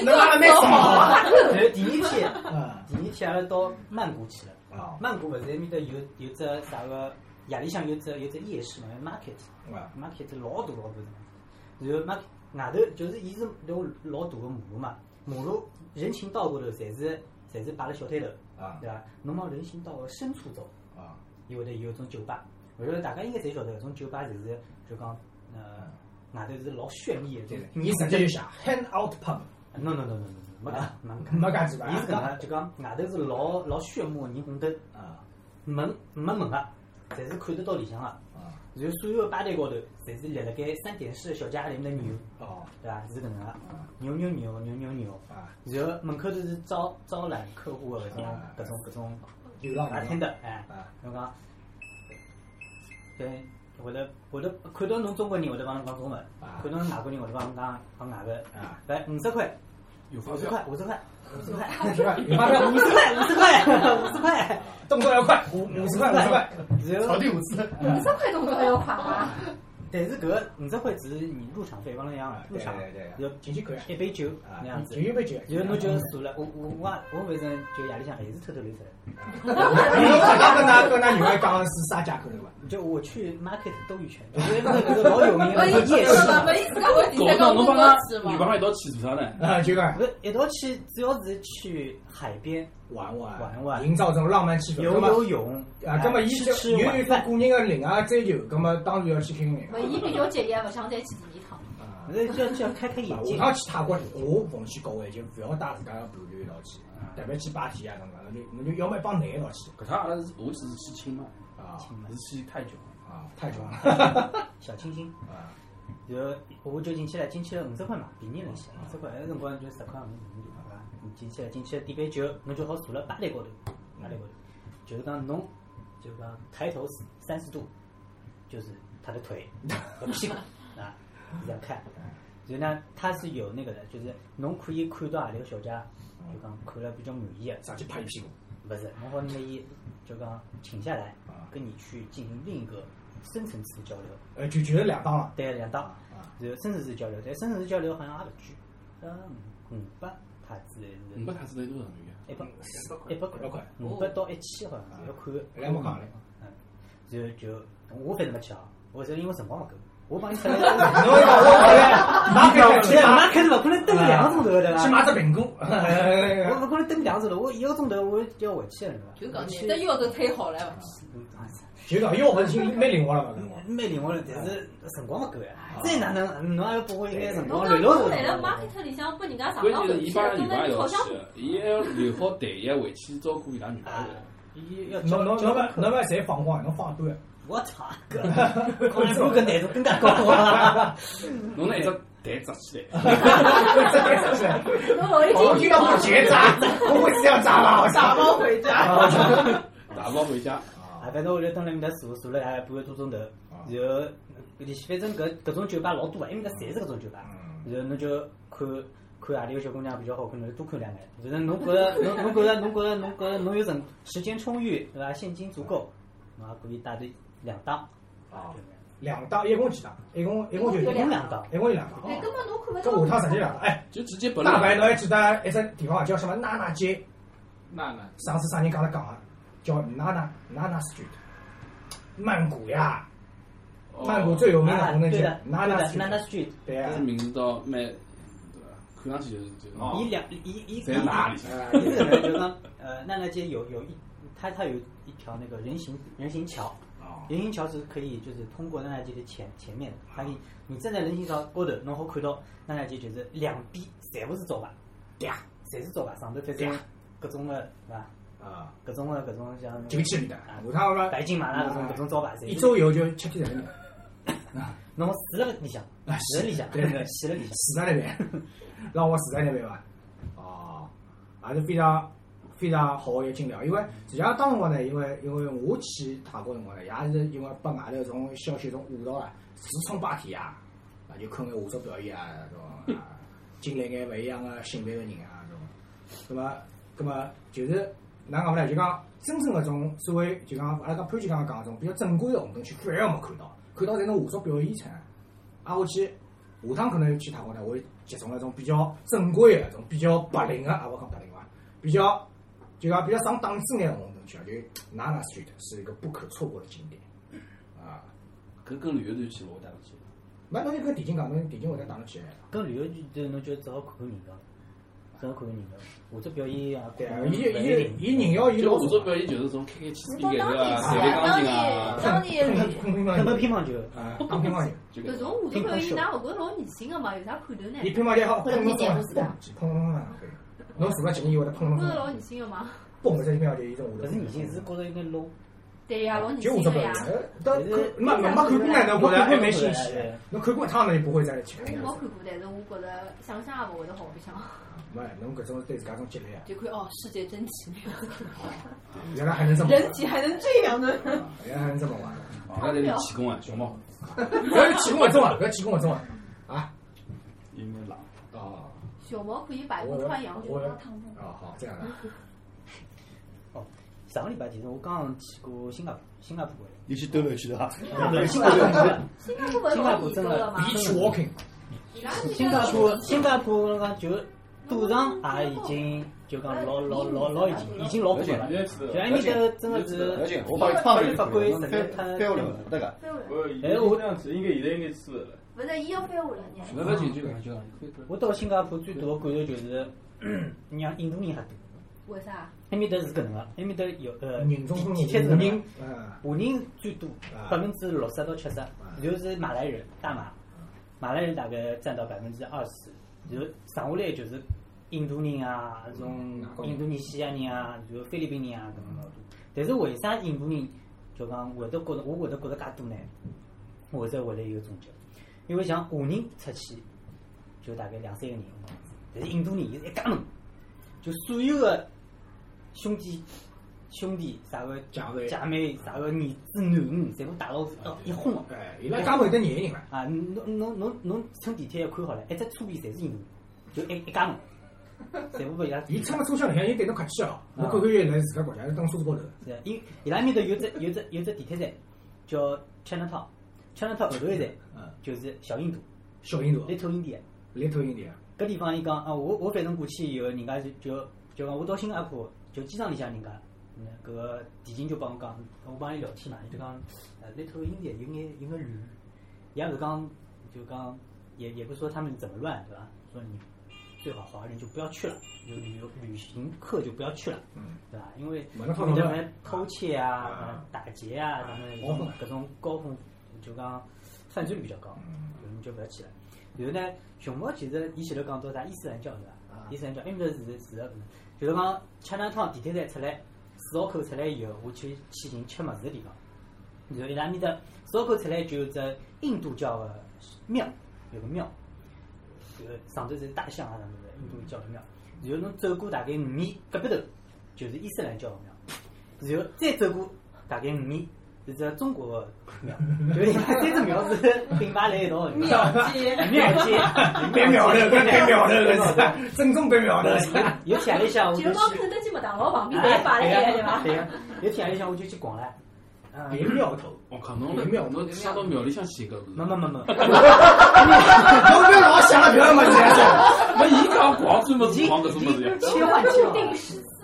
D: 侬拉了蛮爽啊！
G: 然后第二天，
D: 啊
G: 第二天阿拉到曼谷去了。
D: 啊
G: 曼谷勿是埃面搭有有只啥个夜里向有只有只夜市嘛，market
D: 啊
G: market 老大老大的，然后 market 外头就是伊是条老大个马路嘛，马路人行道高头侪是侪是摆了小摊头，
D: 啊
G: 对伐？侬往人行道个深处走，
D: 啊！
G: 伊会得有种酒吧，我觉得大家应该侪晓得，搿种酒吧就是就讲呃外头是老绚丽的，就是
D: 你直接就想 hand out pub，no
G: no no no no 没搿没
D: 没介几吧
G: 伊是搿能，就讲外头是老老炫目的霓虹灯。
D: 啊
G: 门没门个，侪是看得到里向个。
D: 啊
G: 然后所有的吧台高头，侪是立了该三点式的小家里面的牛，
D: 哦。
G: 对伐？是搿能个，牛牛牛牛牛牛。
D: 啊！
G: 然后门口头是招招揽客户的搿种搿种搿种。
D: 流浪
G: 白天的，哎。
D: 啊，
G: 侬讲，对，会得会得看到侬中国人会得帮侬讲中文，
D: 啊。
G: 看到侬外国人会得帮侬讲讲外个。
D: 啊！
G: 来五十块，
F: 五十块
G: 五十
F: 票，
G: 块，五十块，五十块，五十块，五十块，五十块，
D: 动作要快，五五十块，五十块。
C: 草地五十，
E: 五十块动作要快吗？
G: 但是搿个五十块只是你入场费，帮侬讲入场，
D: 对对
G: 然后
D: 进去看
G: 一杯酒
D: 啊
G: 那样子
D: 就，一杯酒，
G: 然后侬就坐了，我我我我反正就夜里向还是偷偷溜出来，
D: 你刚刚跟㑚跟㑚女儿讲的是啥价口对伐？
G: 就我去 market 兜一圈，我觉得那个老有名夜市
F: 搞
H: 在讲工作
F: 到侬帮他，你帮。他一道去做啥呢？
D: 啊，就讲
G: 不是一道去，主要是去海边
D: 玩玩
G: 玩玩
D: 营造这种浪漫气氛。
G: 游游泳
D: 啊，那么伊
G: 吃
D: 就有一
G: 吃晚饭，
D: 个个人的另外追求，那么当然要去开开眼
E: 勿，伊比较节约，勿想再去第二趟。
D: 啊。
G: 那就要就要开开眼界。
D: 下趟去泰国，我奉劝各位就不要带自家的伴侣一道去，特别去芭提雅，侬讲，侬就侬就要么一帮男一道去
F: 搿趟阿拉是我只是去清迈，
D: 啊
F: 是去泰囧。
D: 啊，太爽了
G: 小清新，
D: 啊！
G: 然后我就进去了，进去了五十块嘛，便宜了些，五十块，那辰光就十块五五对伐？你进去了，进去了点杯酒，侬就好坐了吧台高头，吧台高头，就是讲侬就讲抬头三十度，就是他的腿和屁股。啊，是这样看。然后呢，他是有那个的，就是侬可以看到何里个小姐，就讲看了比较满意的，
D: 上去拍一屁股，
G: 不是，侬好拿伊就讲请下来
D: 啊，
G: 跟你去进行另一个深层次的交流。
D: 呃，就就是两档了。
G: 对，两档
D: 啊，
G: 然后深层次交流，但深层次交流好像也勿贵，嗯，五百塔子
F: 五百塔子得多少元？
G: 一百一百块，
D: 一百块。
G: 五百到一千好像是要看。
D: 两百块嘞
G: 嗯，然后就我反正没去啊，我是因为辰光勿够，我帮你出来，
D: 侬 讲我后来马开
G: 去马 开始勿可能等两个钟头对伐？
D: 去买只苹果，
G: 我勿可能等两个钟头，我一个钟头我就要回去了，
H: 就
G: 对伐？
H: 讲难得腰都推好了，
D: 就讲腰勿是蛮灵活了嘛，
G: 蛮灵活了，但是辰光勿够呀。再哪能，侬还要拨我一眼辰光，
E: 侬讲
G: 留了
E: 侬来了 market 里向拨人家上
F: 关
E: 当回去，
F: 键是伊帮
E: 蹲在
F: 女朋友
E: 里好像
F: 去，伊还要留好台一回去照顾伊拉女朋友。
G: 伊要
D: 侬侬侬
G: 交
D: 勿侬勿侪放光，侬放一半。
G: 我操，搿可能比搿难度更加高啊！
F: 侬 那一只台扎起来，
E: 侬老一
D: 我听到我结扎，我会这样扎吗？
H: 打包回家。
F: 打包回家。
G: 啊，反正我就蹲辣面搭坐，坐了大概半个多钟头，然后里反正搿搿种酒吧老多啊，因为搿侪是搿种酒吧，然后侬就看看何里个小姑娘比较好看，侬就多看两眼。反正侬觉着侬侬觉着侬觉着侬觉着侬有辰时间充裕，对伐？现金足够，侬也可以带队两档。
D: 啊，两档，一共几档？一共一共就
G: 一共两档，
D: 一共就两档。
E: 哎，根本侬看勿
D: 搿
E: 到。
D: 下趟直接两档，哎，
F: 就直接本
D: 大白侬还记得一只地方叫什么娜娜街？
F: 娜娜
D: 上次啥人讲了讲啊？叫娜娜娜娜 street，曼谷呀，曼谷最有名的红灯区娜娜
G: 娜娜 street，Street。
D: 对啊
F: 这，名字倒蛮？看上去就是就是。
G: 伊两伊伊
F: 在哪里？
G: 就讲呃，奈奈街有有一，它它有一条那个人行人行桥，
D: 哦
G: 人行桥是可以就是通过奈奈街的前前面，它可以你站在人行桥高头，侬好看到奈奈街就是两边全部是招牌，
D: 嗲
G: 侪是招牌，上头反正各种的是吧？
D: 啊，
G: 各种的各种像
D: 九七里的，
G: 啊
D: 下趟我
G: 白金马拉各种各种招牌，
D: 一周游就七天人民
G: 侬住了 里向，
D: 啊
G: 住了。里向，
D: 对对
G: 洗 了里向。
D: 死在那边，让我死在那边吧。哦，还是非常非常好的一个经历啊。因为实际上当辰光呢，因为因为我去泰国辰光呢，也是因为被外头种消息种误导啊，自冲芭提啊啊，就看眼舞蹈表演啊，这种啊，经历眼勿一样的性别个人啊，这种。那么，那么就是哪讲法呢？就讲真正搿种所谓就讲阿拉讲潘姐刚刚讲搿种比较正规的红灯区，反而没看到，看到侪是舞蹈表演场。啊，我去下趟可能去泰国呢，我会集中那种比较正规的、那种比较白领的，啊，我讲白领伐，比较就讲比较上档次眼的红灯区啊，就 Nana Street 是一个不可错过的景点啊。
F: 搿跟旅游团去我带侬去。
D: 那侬就跟电竞讲，侬电竞会得打得起来。
G: 跟旅游局就侬就只好看看人家，只好看看人家。舞者表演啊，
D: 对啊，
G: 看
D: 伊伊伊人妖伊老
F: 舞蹈表演就是从开开气势
E: 到当？地
F: 弹弹钢
E: 当
F: 琴啊
E: 地，当地旅
D: 碰乒乓
G: 看到
D: 球
G: 乒乓球，
D: 啊，打乒乓球，
F: 就
E: 搿种舞蹈表演，㑚勿觉着老恶心个嘛？有啥看头呢？
D: 侬坐了几年以后，得碰碰
E: 觉着老
D: 碰，
E: 恶心个嘛？
D: 嘣一声乒乓球，伊种舞蹈
G: 勿是年轻，是觉着有点 low。
E: 对呀，老恶
D: 就舞蹈表
E: 心个呀
D: 演。，但没没没看过呢，侬觉着还蛮新奇
G: 对。
D: 侬看过一趟，侬就不会再去
E: 我。没看过，但是我觉着想想也勿会得好白相。
D: 没，侬搿种对自家种积累啊，
H: 就看哦，世界真奇妙，
D: 原来还能这么玩
H: 人体还能这样的。
D: 啊原来还能这么玩。
F: 那在气功啊，熊猫，
D: 不要气功勿中啊，不要气功勿中啊。啊
F: 因为冷。
D: 哦，
E: 小猫可以百
D: 我
E: 步穿杨，
D: 我
E: 就要烫风。
D: 哦好这样的。
G: 哦，上个礼拜其实我刚刚去过新加坡，新加坡
C: 你去兜了去的哈，
G: 的。新加坡，
E: 新加坡勿是老严格个嘛？
D: 比去 walking，
G: 新加坡，新加坡我讲就赌场也已经就讲老老老老已经已经老火了。就埃面头真的是
C: 我帮你放进去，
G: 法规
C: 侬
G: 实在
C: 翻
G: 太
C: 翻下来了，对个。
G: 哎我
I: 这样子应该现在应该吃的了。
E: 不是，伊要翻回来呢。
F: 那不进去了，就搿能
G: 我到新加坡最大的感受就是，让印度人还多。
E: 为啥？
G: 埃面搭是搿能个，埃面搭有呃
D: 人中分
G: 地铁是
D: 人
G: 华人最多
D: 啊，
G: 百分之六十到七十，然后是马来人，大马，马来人大概占到百分之二十，然后剩下来就是印度人啊，这种印度尼西亚人啊，然后菲律宾人啊，搿能老多。但是为啥印度人就讲会得觉得我会得觉着介多呢？我再回来一个总结，因为像华人出去就大概两三个人，但是印度人伊是一家门，就所有的兄弟兄弟啥个
D: 姐妹
G: 姐妹啥个儿子囡恩，全部带到哦一哄的。
D: 哎，伊拉家门有得廿个人了，
G: 啊，侬侬侬侬乘地铁看好了，一只车边侪是印度人，就一一家门，全部被伊拉。
D: 伊乘个车厢里向，伊对侬客气哦，我看看伊来自家国家，是等车子高头的。
G: 是，因伊拉面头有只有只有只地铁站叫 Chinatown，Chinatown 后头一站
D: 嗯，
G: 就是小印度。
D: 小印度
G: ，Little India。
D: 来头印度，
G: 搿地方伊讲啊，我我反正过去以后，人家就就就讲我到新加坡，就机场里向人家，嗯，搿个地勤就帮我讲，我帮伊聊天嘛，伊就讲，呃，Little India 有眼有眼乱，伊也是讲就讲也也不是说他们怎么乱，对吧？说你最好华人就不要去了，有旅游旅行客就不要去了，
D: 嗯，
G: 对吧？因为偷窃啊打劫啊，他们
D: 高峰
G: 搿种高峰就讲犯罪率比较高，
D: 嗯
G: 你就不要去了。然后呢，熊猫其实伊前头讲到啥伊斯兰教是伐？
D: 啊
G: 伊斯兰教埃面头是是个，就是讲吃两趟地铁站出来，四号口出来以后，我去去寻吃么子的地方。然后伊拉面搭四号口出来就有只印度教的庙，有个庙，这个上头是大象啊，什么的印度教的庙。然后侬走过大概五米，隔壁头就是伊斯兰教的庙，然后再走过大概五米。是只中国的庙，就伊拉三只庙是并排在一道的。
H: 庙街
G: 庙街，
D: 变苗头，变变苗头，搿是正宗变苗头。
G: 有天里向我就
E: 就讲
G: 去，
E: 肯德基、麦当劳旁边侪摆了一个对伐？
G: 对个，有天里向我就去逛了。嗯，
D: 变苗头，
F: 我靠，侬
D: 庙
F: 侬想到庙里向去搿个？
G: 没没没没，
D: 侬别 老想 了，搿么子。
F: 那伊讲逛专门是逛搿种么子呀？
G: 切换切换。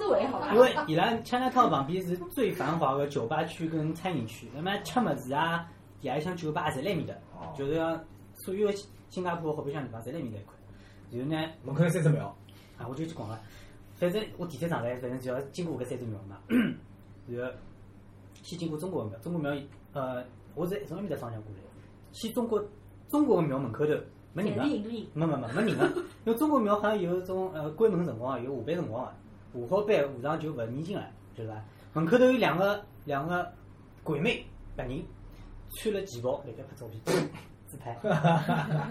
E: 定时思维好吧
G: 因？为伊拉 Chinatown 旁边是最繁华的酒吧区跟餐饮区，那么吃么子啊，夜里向酒吧侪辣埃面搭，就是讲所有的新加坡好白相地方侪辣埃面搭一块。然后呢，
D: 门口有三只庙，
G: 啊，我就去逛了。反正我地铁上来，反正就要经过搿三只庙嘛。然后先经过中国的庙，中国庙呃，我是从埃面搭方向过来，去中国中国的庙门口头没人个
E: 侪是，印度人，
G: 没没没没人个，因为中国庙好像有种呃关门辰光，有下班辰光个，下好班下场就勿念经了，对伐？门口头有两个两个鬼妹白人，穿了旗袍，辣盖拍照片自拍，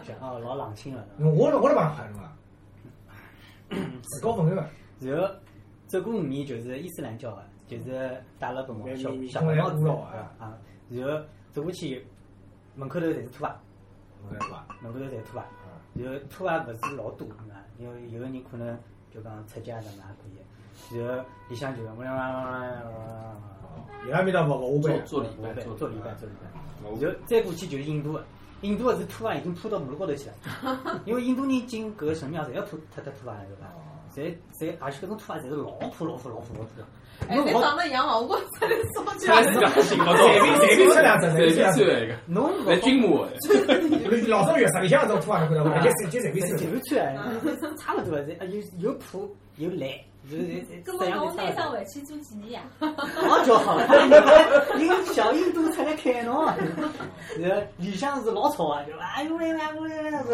G: 想哦老冷清了。
D: 我我来帮他拍侬啊，自告奋勇个。
G: 然后走过五米就是伊斯兰教的，就是带了白帽小小白帽子
D: 啊
G: 啊，然后走过去，门口头侪是拖鞋，
D: 我来吧，
G: 门口头侪是拖鞋，然后拖鞋勿是老多，对伐？因为有个人可能就讲出家什么也可以，然后里向就我
D: 伊拉面搭勿勿下班，
F: 做做礼拜，
G: 做做礼拜做礼拜，
F: 我
G: 然后再过去就是印度的，印度的是拖鞋已经铺到马路高头去了，因为印度人进搿个神庙侪要脱脱脱拖鞋的对伐？侪侪而且搿种拖鞋侪是 老破老破老破老破的。
H: 哎，你长得洋王，我才能说起
F: 看
H: 来
F: 来。自家寻勿到，
D: 随便随便吃两只
F: 随便
D: 随便吃
F: 穿一个，
G: 侬
F: 来军模的。
D: 老早浴室里向那种拖鞋，看到伐？就随就随便
G: 就
D: 吃。
G: 穿，差勿多了，啊有有破有烂，就是
E: 搿
G: 这样
E: 么侬拿
G: 就差勿多。
E: 上回去做纪念呀？
G: 好就好，印小印度出来开侬，然后里向是老吵啊，就哎呦喂哎呦喂，然后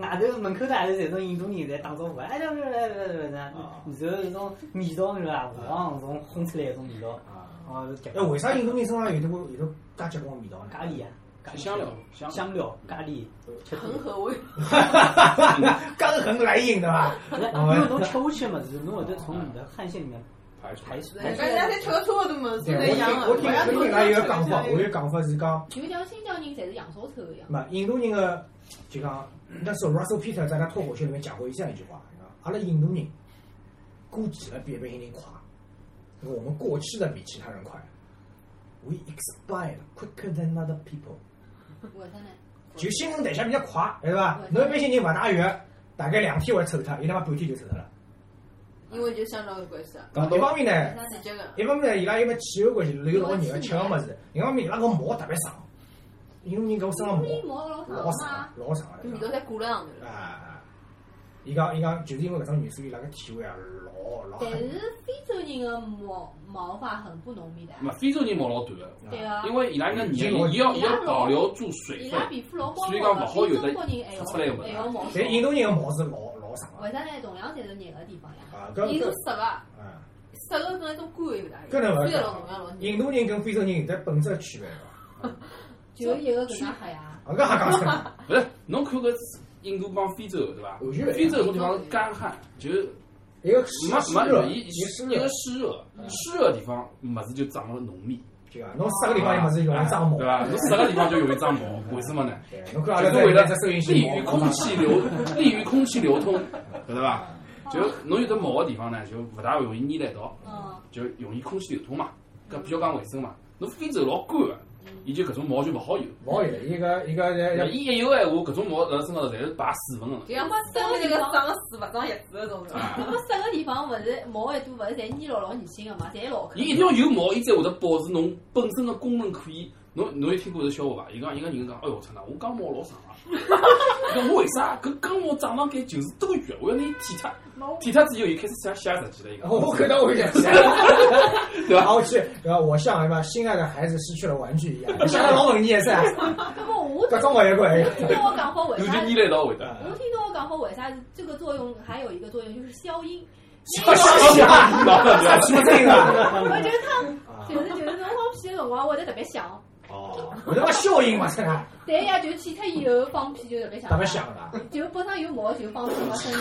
G: 外头门口头还是这种印度人在打招呼，哎呦喂喂喂喂，然后那种味道是吧，黄种烘出来那种味道，哦是
D: 哎，为啥印度人身上有得有得介结棍味道呢？
G: 咖喱啊？
F: 香料，香
G: 香料咖喱，
H: 恒河味，
D: 刚恒来硬对伐？
G: 因为侬吃下去嘛，是侬会得从你的汗腺里面
F: 排出
G: 排出
H: 人家侪吃个差勿多么子，
D: 对，我
H: 侪一样的。
D: 听我听我听伊拉有个讲法，我有个讲法是讲，
E: 就像新疆人侪是羊烧臭一样。
D: 嘛，印度人个就讲，那时候 Russell Peter 在他脱口秀里面讲过这样一句话，阿拉印度人过期了比一般人快，我们过期的比其他人快。We expired quicker than other people。
E: 为啥呢？
D: 就新陈代谢比较快，对伐？侬一般性人勿汏浴，大概两天会臭脱，伊他妈半天就臭脱了。
H: 因为就相当有关系啊。
D: 一方面呢。一方面呢，伊拉因为气候关系流老热，吃个物事；另一方面，伊拉个毛特别长。印度人搿身上毛
E: 毛
D: 老长，老长
H: 个。味道侪挂了上头。
D: 啊，伊讲伊讲，就是因为搿种元素，伊拉个体味啊老老。
E: 但是非洲人个毛毛发很不浓密的。
F: 嘛，非洲人毛老短个。
E: 对啊。
F: 因为伊拉个黏，伊要伊要保留住水分。
E: 伊拉皮肤老光
F: 所以讲勿好有的
E: 出
F: 出来个。
D: 但印度人个毛是老老长
E: 个。为啥呢？同样侪是热个地方呀。
D: 啊，
H: 印度湿个。湿个跟一种干有
D: 搿能勿
H: 是？
D: 印度人跟非洲人有得本质区别
E: 个。就一个搿能黑呀。
D: 啊，搿还讲出来？
F: 不是，侬看搿印度帮非洲对伐？非洲搿地方干旱，就
D: 一个
F: 没没伊一个湿热，湿热地方物事就长了浓密。
D: 对啊，侬湿个地方物事容易长毛，
F: 对伐？侬湿个地方就容易长毛，为什么呢？
D: 就是
F: 为了利于空气流，利于空气流通，晓得伐？就侬有的毛个地方呢，就勿大容易粘在一道，就容易空气流通嘛，搿比较讲卫生嘛。侬非洲老干个。伊就搿种毛就勿好有，
D: 勿好有，伊个伊个
F: 呃，伊一有闲话，搿种毛辣身高头侪是排水分个。
H: 就像湿个地方长个水，勿长叶子搿种。
E: 那么湿个地方勿是毛一多，勿是侪粘牢牢黏性个嘛，侪老。
F: 伊一定要有毛，伊才会得保持侬本身个功能可以。侬侬有听过搿笑话伐？伊讲一个人讲，哎哟，操呐，我刚毛老长啊！伊讲我为啥？搿刚毛长上盖就是多余，我要拿伊剃脱。剃脱之后，伊开始想写日记了。一个，
D: 我看到我想写，对吧？我去，对吧？我像什么心爱的孩子失去了玩具一样，写得老文艺噻。
E: 那 么我，
D: 各种我也会。
E: 听到我讲好为啥？
F: 有你来到会
E: 的。我听到我讲好为啥？这个作用还有一个作用就是消音。
D: 消音啊！
E: 我觉得他就是就是侬放屁的辰光会得特别响。
D: 哦，有那个效应嘛？是吧？
E: 对呀，就去脱以后放屁就特别响。
D: 特别响了。
E: 就本身有毛就放屁没声音。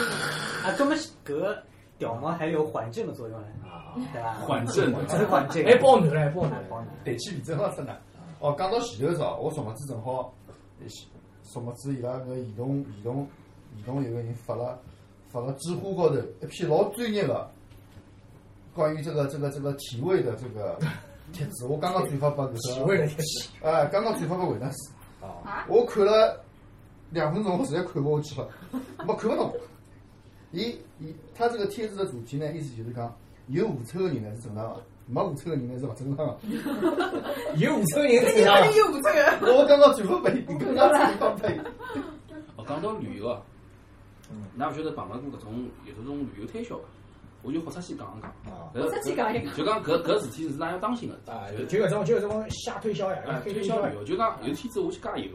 G: 啊，这么搿掉毛还有缓震的作用嘞？啊，对吧？
F: 缓震，
G: 真缓震。
D: 还保暖嘞，保暖，
G: 保暖。
C: 对气比正好真的。哦，讲到前头早，我昨么子正好，昨么子伊拉搿移动移动移动有个人发了发了知乎高头一篇老专业的关于这个这个这个体味的这个。帖子，我刚刚转发发搿
D: 个，的帖子，
C: 哎，刚刚转发拨维纳斯，我看了两分钟，我实在看不下去了，没看不懂。伊伊，他这个帖子的主题呢，意思就是讲，有狐臭的人呢是正常的，没狐臭的人呢是勿正常的。
D: 有狐臭的人正常。
H: 有狐臭的。
C: 我刚刚转发给你，刚刚转发给你。
F: 哦，讲到旅游啊，㑚勿晓得碰到过搿种有这种旅游推销伐？我就豁出去讲一讲，
E: 豁出去讲一
F: 讲，就讲搿搿事体是哪要当心个，
D: 就就搿种就搿种瞎推销呀，
F: 推销旅游，就讲有天子我去加油，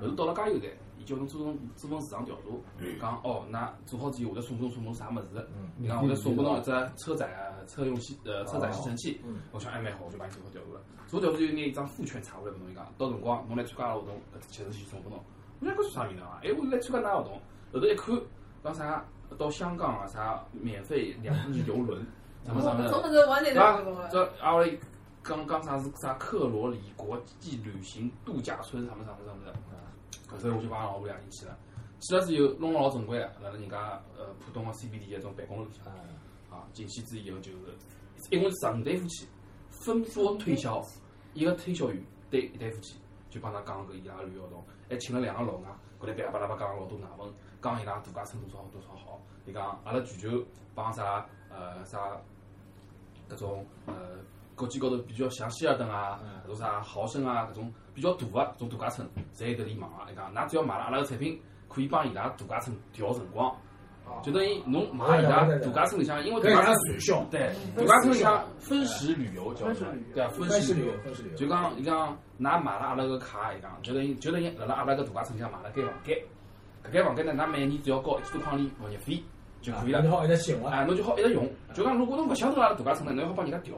F: 后头到了加油站，伊叫侬做份做份市场调查，讲哦，那做好之后会得送拨侬送侬啥物事？伊讲会得送拨侬一只车载车用吸呃车载吸尘器，我想还蛮好，我就帮伊做好调查了。做调查就拿一张副券插下来拨侬，伊讲到辰光侬来参加活动，搿只吸尘器送拨侬。我讲搿是啥名堂啊？哎，我来参加㑚活动，后头一看讲啥？到香港啊，啥免费两日游轮，什么什么的，这阿威刚刚啥是啥克罗里国际旅行度假村，什么什么什么的，搿时候我就帮老婆两人去了，去了之后弄了老正规个，辣辣人家呃浦东个 CBD 一种办公楼里向，啊。进去之后就是一共是十五对夫妻，分拨推销，一个推销员对一对夫妻，就帮他讲搿伊拉旅游活动，还请了两个老外，过来巴拉巴拉巴讲老多外文，讲伊拉度假村多少多少好。伊讲，阿拉全球帮啥呃啥，搿种呃国际高头比较像希尔顿啊，搿种啥豪绅啊，搿种比较大个种度假村，侪有得联网啊。伊讲，㑚只要买了阿拉个产品，可以帮伊拉度假村调辰光，就等于侬买伊拉度假村里向，因为度假村对度假村里向分时旅游叫做，对啊，分时旅游，就讲伊讲，㑚买了阿拉个卡，伊讲就等于就等于辣辣阿拉个度假村里向买了间房间，搿间房间呢，㑚每年只要交一千多块钿物业费。就可以了，
D: 侬好一直用
F: 啊！侬就好一直用。就讲如果侬勿想住阿拉度假村呢，侬要好帮人家调。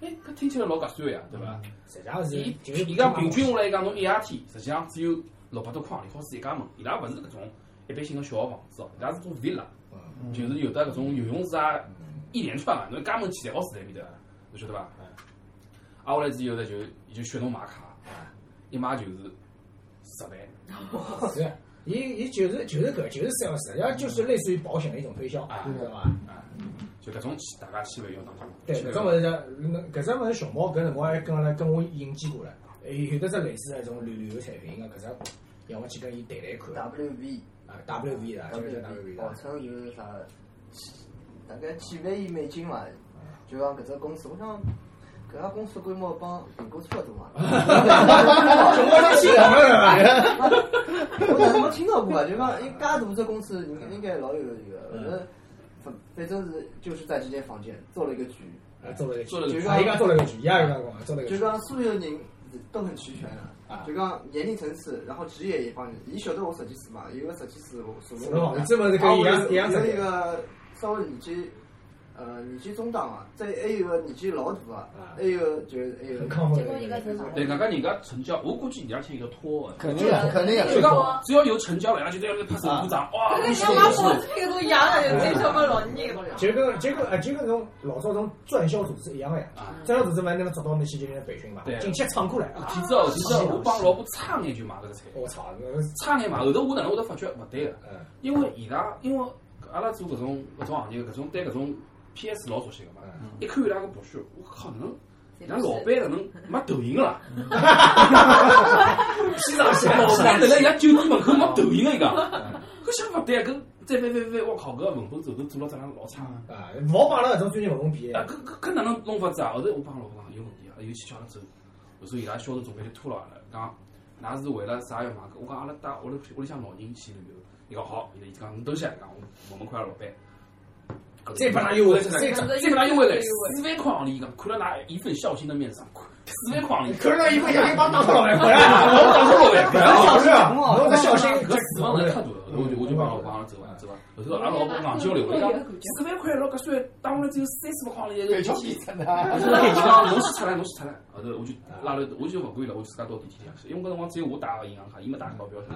F: 哎，搿听起来老合算个呀，对伐？
D: 实际上是，
F: 伊讲平均下来讲，侬一夜天实际上只有六百多块钿，好住一家门。伊拉勿是搿种一般性个小个房子哦，伊拉是做 villa，就是有的搿种游泳池啊，一连串嘛，侬一家门去侪好住在面搭，侬晓得伐？挨下来之后呢，就伊就选侬买卡，一买就是十万。
D: 是。伊伊就是就是搿就是 sales，实际上就是类似于保险的一种推销，对伐？
F: 啊，就搿种大家千万要当心。
D: 对，搿种物事，搿只物事熊猫搿辰光还跟阿拉跟我引荐过了，有的只类似那种旅旅游产品个搿只，要么去跟伊谈谈看。
C: W V
D: 啊，WV 的，就是 WV
J: 号
D: 的。
J: 称有啥几大概几万亿美金嘛，就讲搿只公司，我想搿家公司规模帮苹果差不多嘛。
D: 我是听到了，
J: 我哪能没听到过啊？就讲一介大只公司，应应该老有一个，反正反反正是就是在这间房间做了一个局，
D: 啊做了一个
J: 局
D: 啊，伊讲做了个局，伊也有讲过，做了个局。
J: 就讲所有人都很齐全
D: 啊
J: 就讲年龄层次，然后职业也帮你，伊晓得我设计师嘛，有个设计师
D: 专门是跟一样
J: 啊
D: 一样
J: 有一
D: 的。
J: 个稍微年纪。呃，年纪中档啊，再还有个年纪老大啊
D: 啊，
J: 还有就是还有
E: 结果一个正常
F: 对，外加人家成交，我估计人家签一个托的。
C: 肯定的，肯定的。
F: 就讲只要有成交了，人家就在那拍手鼓掌，哇，恭喜
H: 跟人家
F: 恭喜！
H: 妈这个都一样的，就最什么老年的。
D: 就跟就跟呃就跟那种老早那种传销组织一样的呀。
F: 啊，
D: 传销组织嘛，那个找到那些人的培训嘛
F: 对，
D: 进去唱过来啊。
F: 天知道，天知道，我帮老婆差眼就买这个菜，
D: 我操，那个
F: 差眼买，后头我哪能会得发觉勿对个？
D: 嗯
F: 因为伊拉，因为阿拉做搿种搿种行业，搿种对搿种 PS 老熟悉个嘛。
D: 嗯，
F: 一看伊拉个博士，我靠，哪能？人家老板哪能没抖音了？
D: 西藏西
F: 老
D: 藏
F: 板蹲辣人家酒店门口没抖音个伊讲，搿想勿对，搿再翻翻翻，我靠，搿个文本手头做了质量老差。
D: 啊，勿帮了搿种专业文本比。
F: 啊，搿搿搿哪能弄法子啊？后头我帮老板讲有问题啊，尤其叫阿拉走，我说伊拉销售总监就拖牢阿拉，讲㑚是为了啥要买搿？我讲阿拉带屋里屋里向老人去旅游，伊讲好，伊讲侬等歇，讲我问问看阿拉老板。
D: 再帮他优惠，
F: 再
D: 再涨，
F: 再帮他优惠嘞，四万块行钿，讲看了㑚一份孝心的面上，四万块行钿，
D: 可是那一份孝心帮打破老板回来了，我打破老板，不要小事啊，我的小心
F: 搿死亡人太多了，我就我就帮老婆讲走吧走吧，后头阿拉老婆硬交流，伊讲四万块老搿算，打下来只有三四万块行钿，
C: 给
F: 一个天。
C: 交钱的。
F: 我就讲侬先出来，侬先出来。后头我就拉了，我就勿管了，我就自家到电梯里向去，因为搿辰光只有我打个银行卡，伊没打个保镖卡。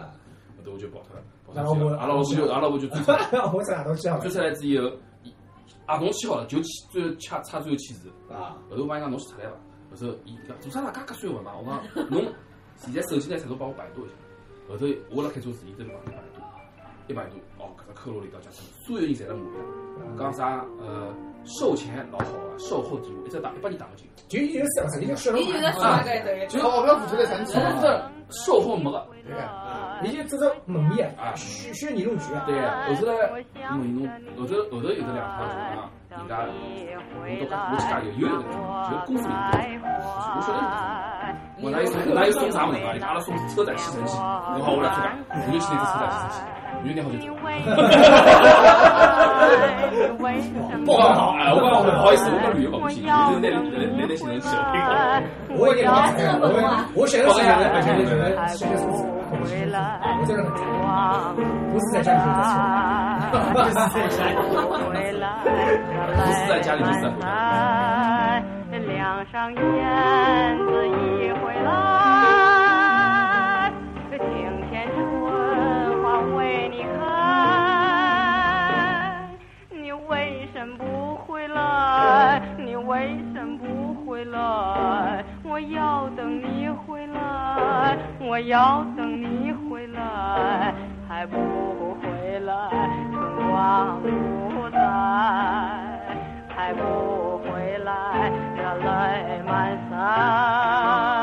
F: 后头我就跑脱了，跑脱了。阿拉老婆就阿拉老婆就追出来，追出来之后，合同签好了，就签最后掐差最后签字。
D: 啊，
F: 后头我帮伊讲侬先出来伐？后头伊讲做啥啦？介介算话嘛？我讲侬现在手机拿出来帮我百度一下。后头我辣开车子，伊真的帮我百度，一百度哦，搿只科罗里到家车，所有人侪辣骂伊，讲啥呃售前老好啊，售后提我一直打一百年打勿进。
D: 就已经是了，已经说了
H: 你就是大概对。
C: 就好标付出来三次
F: 什。么是售后没个？
C: 对个。
D: 你就只是门面啊，虚虚拟录局啊，
F: 对啊，后头呢，因为侬后头后头有得两趟就讲，人家我到家我去加油，有一个就功夫人，我晓得有。我哪有送哪有送啥物事啊？伊讲阿拉送车载吸尘器，我好我来出价，我就去那个车载吸尘器，我就拿好就走。
D: 不好好
F: 哎，我讲不好意思，我讲旅游不行，就是那那那吸尘器了。
D: 我已经忘记了，我 我选的是哪个？而且那个现在是我是我真的不是在家里不是在家里。
F: 不是在家里就是在回家。
K: 梁上燕子一回回来？我要等你回来，我要等你回来，还不回来，春光不再。还不回来，热泪满腮。